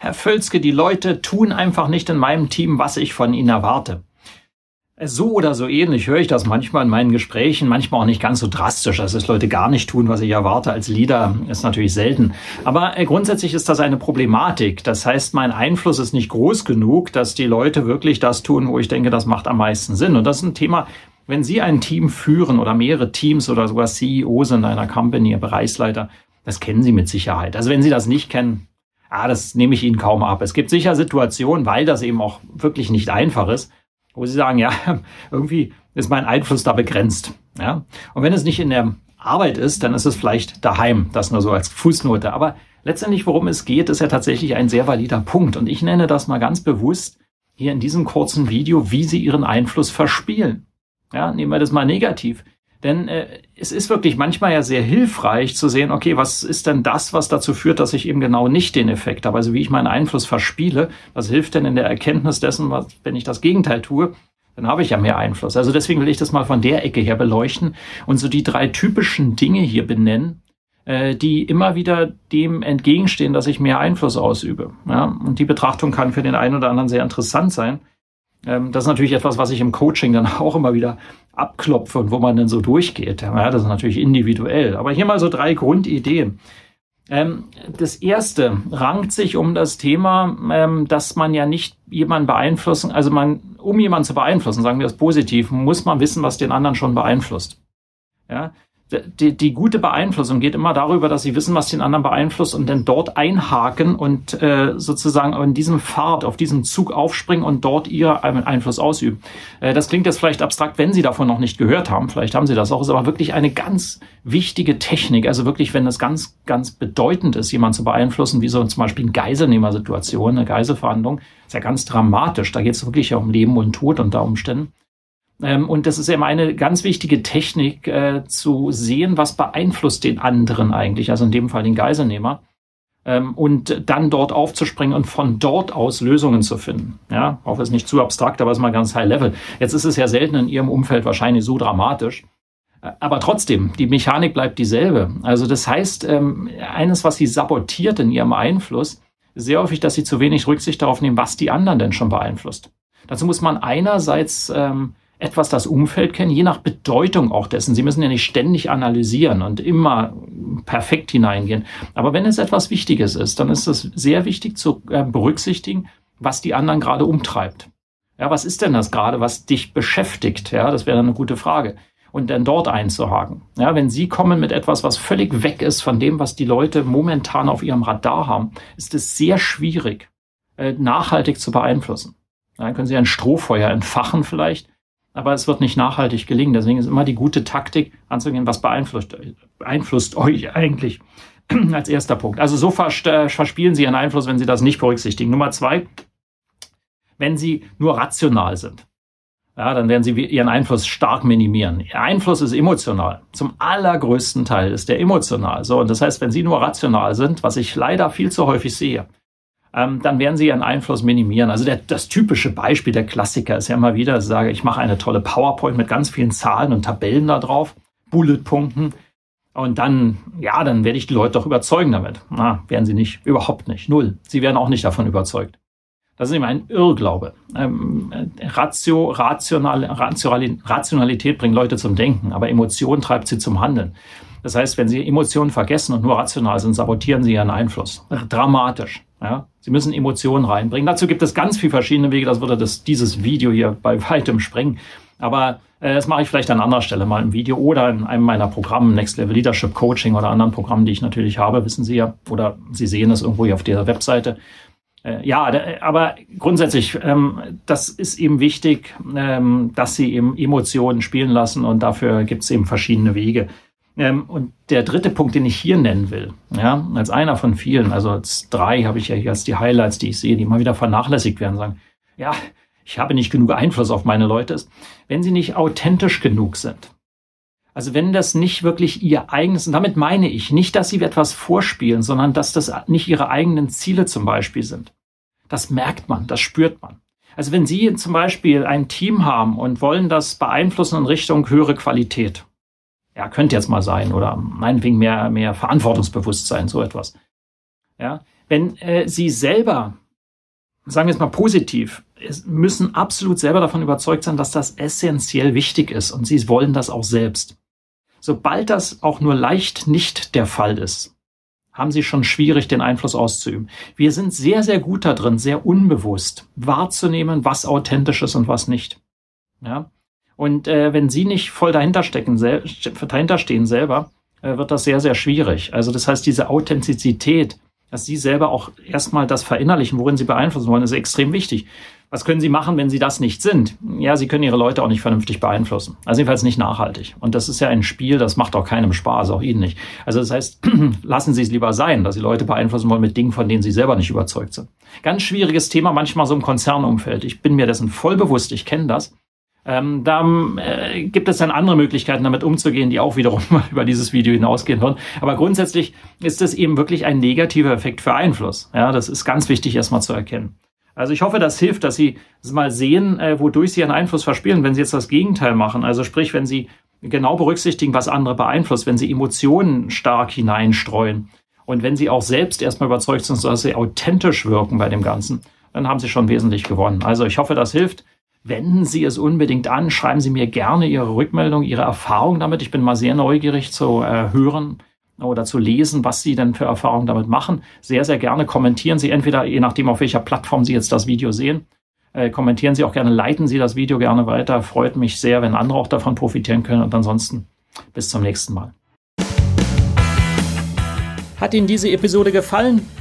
Herr Völzke, die Leute tun einfach nicht in meinem Team, was ich von ihnen erwarte. So oder so ähnlich höre ich das manchmal in meinen Gesprächen, manchmal auch nicht ganz so drastisch, dass es Leute gar nicht tun, was ich erwarte als Leader, ist natürlich selten. Aber äh, grundsätzlich ist das eine Problematik. Das heißt, mein Einfluss ist nicht groß genug, dass die Leute wirklich das tun, wo ich denke, das macht am meisten Sinn. Und das ist ein Thema, wenn Sie ein Team führen oder mehrere Teams oder sogar CEO sind einer Company, Bereichsleiter, das kennen Sie mit Sicherheit. Also wenn Sie das nicht kennen, ah, das nehme ich Ihnen kaum ab. Es gibt sicher Situationen, weil das eben auch wirklich nicht einfach ist, wo Sie sagen, ja, irgendwie ist mein Einfluss da begrenzt. Ja? Und wenn es nicht in der Arbeit ist, dann ist es vielleicht daheim, das nur so als Fußnote. Aber letztendlich, worum es geht, ist ja tatsächlich ein sehr valider Punkt. Und ich nenne das mal ganz bewusst hier in diesem kurzen Video, wie Sie Ihren Einfluss verspielen. Ja, nehmen wir das mal negativ. Denn äh, es ist wirklich manchmal ja sehr hilfreich zu sehen, okay, was ist denn das, was dazu führt, dass ich eben genau nicht den Effekt habe, also wie ich meinen Einfluss verspiele. Was hilft denn in der Erkenntnis dessen, was, wenn ich das Gegenteil tue, dann habe ich ja mehr Einfluss. Also deswegen will ich das mal von der Ecke her beleuchten und so die drei typischen Dinge hier benennen, äh, die immer wieder dem entgegenstehen, dass ich mehr Einfluss ausübe. Ja? Und die Betrachtung kann für den einen oder anderen sehr interessant sein. Ähm, das ist natürlich etwas, was ich im Coaching dann auch immer wieder abklopfe und wo man dann so durchgeht. Ja, das ist natürlich individuell. Aber hier mal so drei Grundideen. Ähm, das erste rankt sich um das Thema, ähm, dass man ja nicht jemanden beeinflussen, also man, um jemanden zu beeinflussen, sagen wir das positiv, muss man wissen, was den anderen schon beeinflusst. Ja, die, die gute Beeinflussung geht immer darüber, dass sie wissen, was den anderen beeinflusst und dann dort einhaken und äh, sozusagen in diesem Pfad, auf diesem Zug aufspringen und dort ihr Einfluss ausüben. Äh, das klingt jetzt vielleicht abstrakt, wenn Sie davon noch nicht gehört haben. Vielleicht haben Sie das auch. Ist aber wirklich eine ganz wichtige Technik. Also wirklich, wenn es ganz, ganz bedeutend ist, jemanden zu beeinflussen, wie so zum Beispiel eine Geiselnehmersituation, eine Geiselverhandlung, ist ja ganz dramatisch. Da geht es wirklich um Leben und Tod unter Umständen. Ähm, und das ist eben eine ganz wichtige Technik, äh, zu sehen, was beeinflusst den anderen eigentlich, also in dem Fall den Geiselnehmer, ähm, und dann dort aufzuspringen und von dort aus Lösungen zu finden. Ja, auch ist nicht zu abstrakt, aber es ist mal ganz high level. Jetzt ist es ja selten in Ihrem Umfeld wahrscheinlich so dramatisch. Äh, aber trotzdem, die Mechanik bleibt dieselbe. Also das heißt, ähm, eines, was Sie sabotiert in Ihrem Einfluss, sehr häufig, dass Sie zu wenig Rücksicht darauf nehmen, was die anderen denn schon beeinflusst. Dazu muss man einerseits ähm, etwas das Umfeld kennen, je nach Bedeutung auch dessen. Sie müssen ja nicht ständig analysieren und immer perfekt hineingehen. Aber wenn es etwas Wichtiges ist, dann ist es sehr wichtig zu äh, berücksichtigen, was die anderen gerade umtreibt. Ja, was ist denn das gerade, was dich beschäftigt? Ja, das wäre eine gute Frage. Und dann dort einzuhaken. Ja, wenn Sie kommen mit etwas, was völlig weg ist von dem, was die Leute momentan auf ihrem Radar haben, ist es sehr schwierig, äh, nachhaltig zu beeinflussen. Dann können Sie ein Strohfeuer entfachen vielleicht, aber es wird nicht nachhaltig gelingen. Deswegen ist immer die gute Taktik anzugehen, was beeinflusst, beeinflusst euch eigentlich als erster Punkt. Also so verspielen Sie Ihren Einfluss, wenn Sie das nicht berücksichtigen. Nummer zwei, wenn Sie nur rational sind. Ja, dann werden Sie Ihren Einfluss stark minimieren. Ihr Einfluss ist emotional. Zum allergrößten Teil ist der emotional. So, und das heißt, wenn Sie nur rational sind, was ich leider viel zu häufig sehe, ähm, dann werden sie ihren Einfluss minimieren. Also der, das typische Beispiel, der Klassiker ist ja immer wieder, ich sage, ich mache eine tolle PowerPoint mit ganz vielen Zahlen und Tabellen da drauf, Bulletpunkten. Und dann, ja, dann werde ich die Leute doch überzeugen damit. Na, werden sie nicht, überhaupt nicht, null. Sie werden auch nicht davon überzeugt. Das ist eben ein Irrglaube. Ähm, Ratio, Rational, Rationalität bringt Leute zum Denken, aber Emotion treibt sie zum Handeln. Das heißt, wenn Sie Emotionen vergessen und nur rational sind, sabotieren Sie Ihren Einfluss. Dramatisch. Ja? Sie müssen Emotionen reinbringen. Dazu gibt es ganz viele verschiedene Wege. Das würde das, dieses Video hier bei weitem sprengen. Aber äh, das mache ich vielleicht an anderer Stelle mal im Video oder in einem meiner Programme, Next Level Leadership Coaching oder anderen Programmen, die ich natürlich habe, wissen Sie ja. Oder Sie sehen es irgendwo hier auf der Webseite. Äh, ja, aber grundsätzlich, ähm, das ist eben wichtig, ähm, dass Sie eben Emotionen spielen lassen und dafür gibt es eben verschiedene Wege. Ähm, und der dritte Punkt, den ich hier nennen will, ja, als einer von vielen, also als drei habe ich ja hier als die Highlights, die ich sehe, die immer wieder vernachlässigt werden, sagen, ja, ich habe nicht genug Einfluss auf meine Leute ist, wenn sie nicht authentisch genug sind. Also wenn das nicht wirklich ihr eigenes, und damit meine ich nicht, dass sie etwas vorspielen, sondern dass das nicht ihre eigenen Ziele zum Beispiel sind. Das merkt man, das spürt man. Also wenn Sie zum Beispiel ein Team haben und wollen das beeinflussen in Richtung höhere Qualität, ja, könnte jetzt mal sein, oder meinetwegen mehr, mehr Verantwortungsbewusstsein, so etwas. Ja, wenn äh, Sie selber, sagen wir es mal positiv, müssen absolut selber davon überzeugt sein, dass das essentiell wichtig ist und Sie wollen das auch selbst. Sobald das auch nur leicht nicht der Fall ist, haben sie schon schwierig, den Einfluss auszuüben. Wir sind sehr, sehr gut da drin, sehr unbewusst wahrzunehmen, was authentisch ist und was nicht. Ja. Und äh, wenn sie nicht voll dahinter stecken, dahinter stehen selber, äh, wird das sehr, sehr schwierig. Also das heißt, diese Authentizität, dass sie selber auch erstmal das verinnerlichen, worin sie beeinflussen wollen, ist extrem wichtig. Was können Sie machen, wenn Sie das nicht sind? Ja, Sie können Ihre Leute auch nicht vernünftig beeinflussen. Also jedenfalls nicht nachhaltig. Und das ist ja ein Spiel, das macht auch keinem Spaß, auch Ihnen nicht. Also das heißt, lassen Sie es lieber sein, dass Sie Leute beeinflussen wollen mit Dingen, von denen Sie selber nicht überzeugt sind. Ganz schwieriges Thema manchmal so im Konzernumfeld. Ich bin mir dessen voll bewusst, ich kenne das. Ähm, da äh, gibt es dann andere Möglichkeiten, damit umzugehen, die auch wiederum über dieses Video hinausgehen würden. Aber grundsätzlich ist es eben wirklich ein negativer Effekt für Einfluss. Ja, das ist ganz wichtig erstmal zu erkennen. Also ich hoffe, das hilft, dass Sie mal sehen, äh, wodurch Sie Ihren Einfluss verspielen, wenn Sie jetzt das Gegenteil machen. Also sprich, wenn Sie genau berücksichtigen, was andere beeinflusst, wenn Sie Emotionen stark hineinstreuen und wenn Sie auch selbst erstmal überzeugt sind, dass Sie authentisch wirken bei dem Ganzen, dann haben Sie schon wesentlich gewonnen. Also ich hoffe, das hilft. Wenden Sie es unbedingt an, schreiben Sie mir gerne Ihre Rückmeldung, Ihre Erfahrung damit. Ich bin mal sehr neugierig zu äh, hören, oder zu lesen, was Sie denn für Erfahrungen damit machen. Sehr, sehr gerne kommentieren Sie entweder, je nachdem, auf welcher Plattform Sie jetzt das Video sehen, äh, kommentieren Sie auch gerne, leiten Sie das Video gerne weiter. Freut mich sehr, wenn andere auch davon profitieren können. Und ansonsten bis zum nächsten Mal. Hat Ihnen diese Episode gefallen?